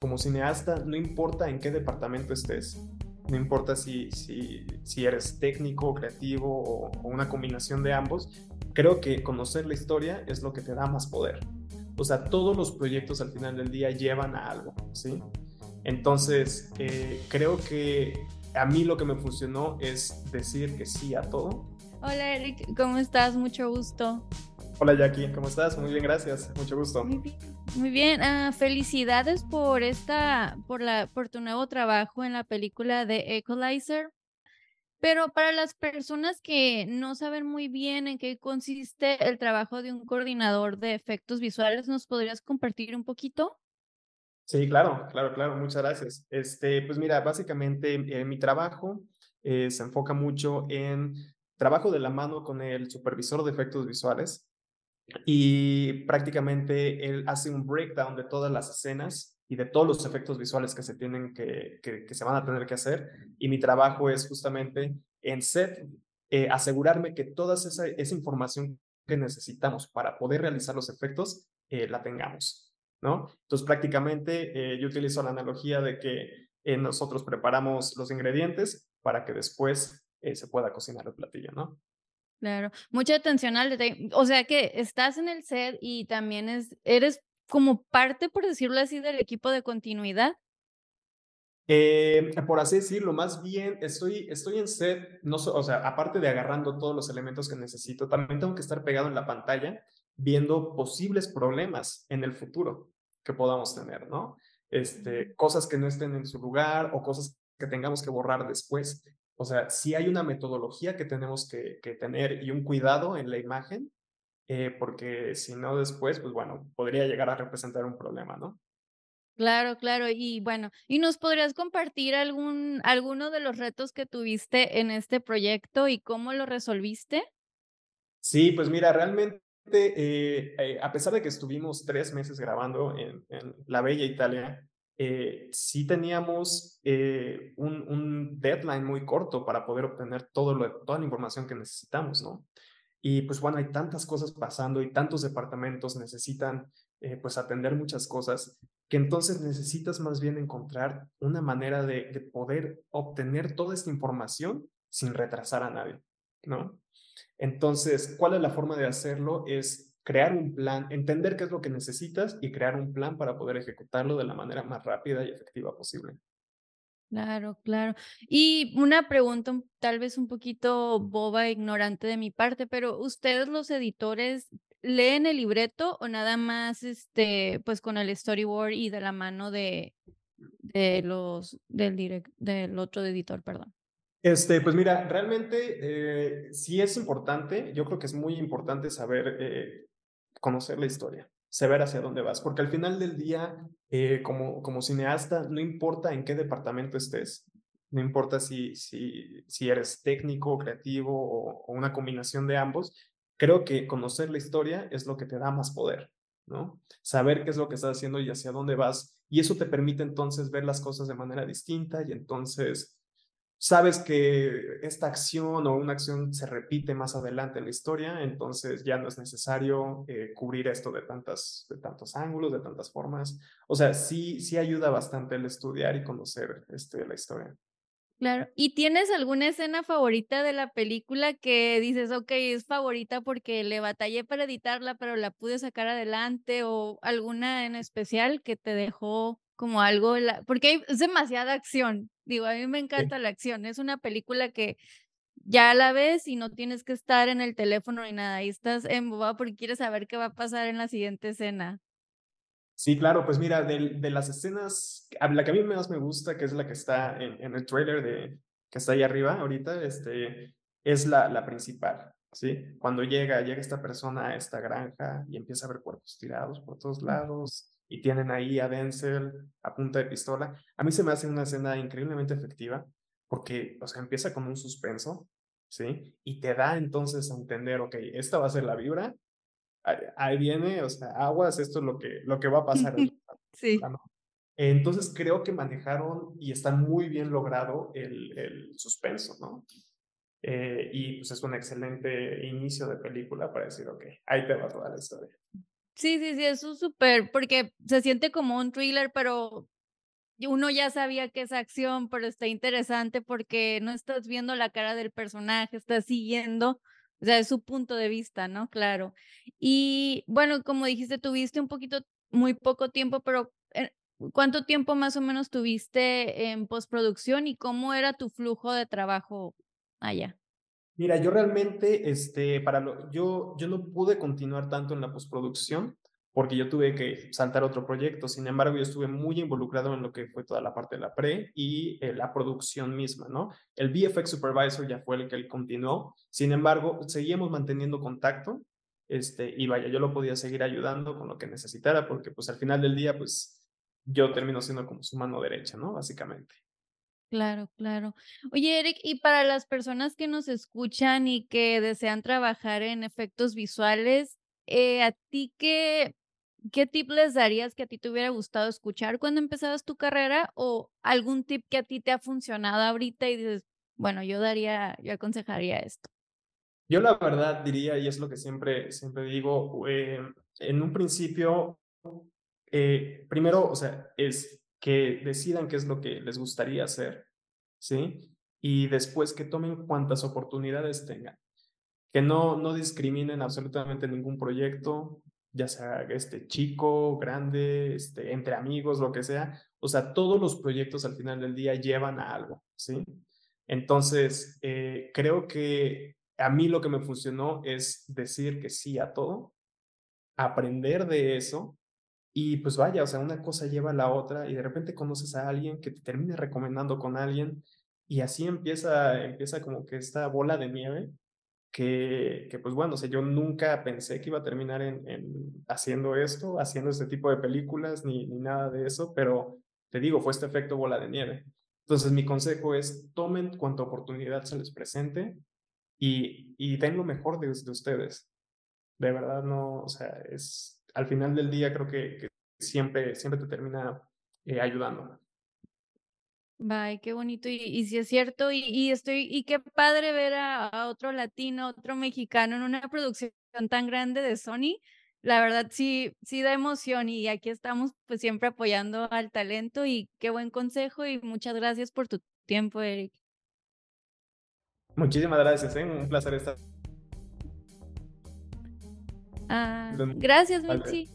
como cineasta, no importa en qué departamento estés, no importa si, si, si eres técnico, creativo o, o, una combinación de ambos, creo que conocer la historia es lo que te da más poder. O sea, todos los proyectos al final del día llevan a algo, ¿sí? Entonces, eh, creo que a mí lo que me funcionó es decir que sí a todo. Hola Eric, ¿cómo estás? Mucho gusto. Hola Jackie, ¿cómo estás? Muy bien, gracias. Mucho gusto. Muy bien. Muy bien. Uh, felicidades por esta, por la, por tu nuevo trabajo en la película de Equalizer. Pero para las personas que no saben muy bien en qué consiste el trabajo de un coordinador de efectos visuales, ¿nos podrías compartir un poquito? Sí, claro, claro, claro. Muchas gracias. Este, pues mira, básicamente eh, mi trabajo eh, se enfoca mucho en trabajo de la mano con el supervisor de efectos visuales y prácticamente él hace un breakdown de todas las escenas y de todos los efectos visuales que se tienen que, que, se van a tener que hacer. Y mi trabajo es justamente en set eh, asegurarme que toda esa, esa, información que necesitamos para poder realizar los efectos eh, la tengamos, ¿no? Entonces prácticamente eh, yo utilizo la analogía de que nosotros preparamos los ingredientes para que después se pueda cocinar el platillo, ¿no? Claro, mucha atención al detalle. O sea que estás en el set y también es, eres como parte, por decirlo así, del equipo de continuidad. Eh, por así decirlo, más bien estoy, estoy en set, no, o sea, aparte de agarrando todos los elementos que necesito, también tengo que estar pegado en la pantalla viendo posibles problemas en el futuro que podamos tener, ¿no? Este, cosas que no estén en su lugar o cosas que tengamos que borrar después. O sea, sí hay una metodología que tenemos que, que tener y un cuidado en la imagen, eh, porque si no después, pues bueno, podría llegar a representar un problema, ¿no? Claro, claro. Y bueno, ¿y nos podrías compartir algún, alguno de los retos que tuviste en este proyecto y cómo lo resolviste? Sí, pues mira, realmente, eh, eh, a pesar de que estuvimos tres meses grabando en, en la bella Italia, eh, sí teníamos eh, un, un, deadline muy corto para poder obtener todo lo, toda la información que necesitamos, ¿no? Y pues bueno, hay tantas cosas pasando y tantos departamentos necesitan eh, pues atender muchas cosas que entonces necesitas más bien encontrar una manera de, de poder obtener toda esta información sin retrasar a nadie, ¿no? Entonces, ¿cuál es la forma de hacerlo? Es crear un plan, entender qué es lo que necesitas y crear un plan para poder ejecutarlo de la manera más rápida y efectiva posible. Claro, claro. Y una pregunta tal vez un poquito boba, ignorante de mi parte, pero ¿ustedes los editores leen el libreto o nada más este pues con el storyboard y de la mano de, de los del direct, del otro editor, perdón? Este, pues mira, realmente eh, sí es importante, yo creo que es muy importante saber eh, conocer la historia, saber hacia dónde vas, porque al final del día, eh, como, como cineasta, no importa en qué departamento estés, no importa si, si, si eres técnico, creativo o, o, una combinación de ambos, creo que conocer la historia es lo que te da más poder, ¿no? Saber qué es lo que estás haciendo y hacia dónde vas, y eso te permite entonces ver las cosas de manera distinta y entonces sabes que esta acción o una acción se repite más adelante en la historia, entonces ya no es necesario eh, cubrir esto de, tantas, de tantos ángulos, de tantas formas. O sea, sí, sí ayuda bastante el estudiar y conocer este, la historia. Claro. ¿Y tienes alguna escena favorita de la película que dices, ok, es favorita porque le batallé para editarla, pero la pude sacar adelante? ¿O alguna en especial que te dejó como algo, la... porque es demasiada acción. Digo, a mí me encanta sí. la acción. Es una película que ya la ves y no tienes que estar en el teléfono ni nada. Ahí estás embobado porque quieres saber qué va a pasar en la siguiente escena. Sí, claro, pues mira, de, de, las escenas, la que a mí más me gusta, que es la que está en, en el trailer de, que está ahí arriba ahorita, este, es la, la principal, ¿sí? Cuando llega, llega esta persona a esta granja y empieza a ver cuerpos tirados por todos lados, y tienen ahí a Denzel a punta de pistola. A mí se me hace una escena increíblemente efectiva porque, o sea, empieza con un suspenso, ¿sí? Y te da entonces a entender, ok, esta va a ser la vibra, ahí viene, o sea, aguas, esto es lo que, lo que va a pasar. sí. Entonces creo que manejaron y está muy bien logrado el, el suspenso, ¿no? Eh, y pues es un excelente inicio de película para decir, ok, ahí te va toda la historia. Sí, sí, sí, es súper, porque se siente como un thriller, pero uno ya sabía que es acción, pero está interesante porque no estás viendo la cara del personaje, estás siguiendo, o sea, es su punto de vista, ¿no? Claro. Y bueno, como dijiste, tuviste un poquito, muy poco tiempo, pero eh, ¿cuánto tiempo más o menos tuviste en postproducción y cómo era tu flujo de trabajo allá? Mira, yo realmente, este, para lo, yo, yo no pude continuar tanto en la postproducción porque yo tuve que saltar otro proyecto. Sin embargo, yo estuve muy involucrado en lo que fue toda la parte de la pre y eh, la producción misma, ¿no? El VFX Supervisor ya fue el que él continuó. Sin embargo, seguíamos manteniendo contacto este, y vaya, yo lo podía seguir ayudando con lo que necesitara porque pues al final del día, pues yo termino siendo como su mano derecha, ¿no? Básicamente. Claro, claro. Oye, Eric, y para las personas que nos escuchan y que desean trabajar en efectos visuales, eh, ¿a ti qué, ¿qué tip les darías que a ti te hubiera gustado escuchar cuando empezabas tu carrera o algún tip que a ti te ha funcionado ahorita y dices, bueno, yo daría, yo aconsejaría esto? Yo la verdad diría, y es lo que siempre, siempre digo, eh, en un principio, eh, primero, o sea, es que decidan qué es lo que les gustaría hacer, ¿sí? Y después que tomen cuantas oportunidades tengan. Que no, no discriminen absolutamente ningún proyecto, ya sea este chico, grande, este, entre amigos, lo que sea. O sea, todos los proyectos al final del día llevan a algo, ¿sí? Entonces, eh, creo que a mí lo que me funcionó es decir que sí a todo, aprender de eso y pues vaya, o sea, una cosa lleva a la otra y de repente conoces a alguien que te termine recomendando con alguien y así empieza, empieza como que esta bola de nieve que, que, pues bueno, o sea, yo nunca pensé que iba a terminar en, en haciendo esto, haciendo este tipo de películas, ni, ni, nada de eso, pero te digo, fue este efecto bola de nieve. Entonces, mi consejo es, tomen cuanta oportunidad se les presente y, y den lo mejor de, de ustedes. De verdad, no, o sea, es, al final del día creo que, que siempre, siempre te termina eh, ayudando. Bye, qué bonito. Y, y sí es cierto, y, y, estoy, y qué padre ver a, a, otro latino, otro mexicano en una producción tan grande de Sony. La verdad sí, sí da emoción y aquí estamos pues siempre apoyando al talento y qué buen consejo y muchas gracias por tu tiempo, Eric. Muchísimas gracias, ¿eh? un placer estar. Ah, gracias, Mitzi.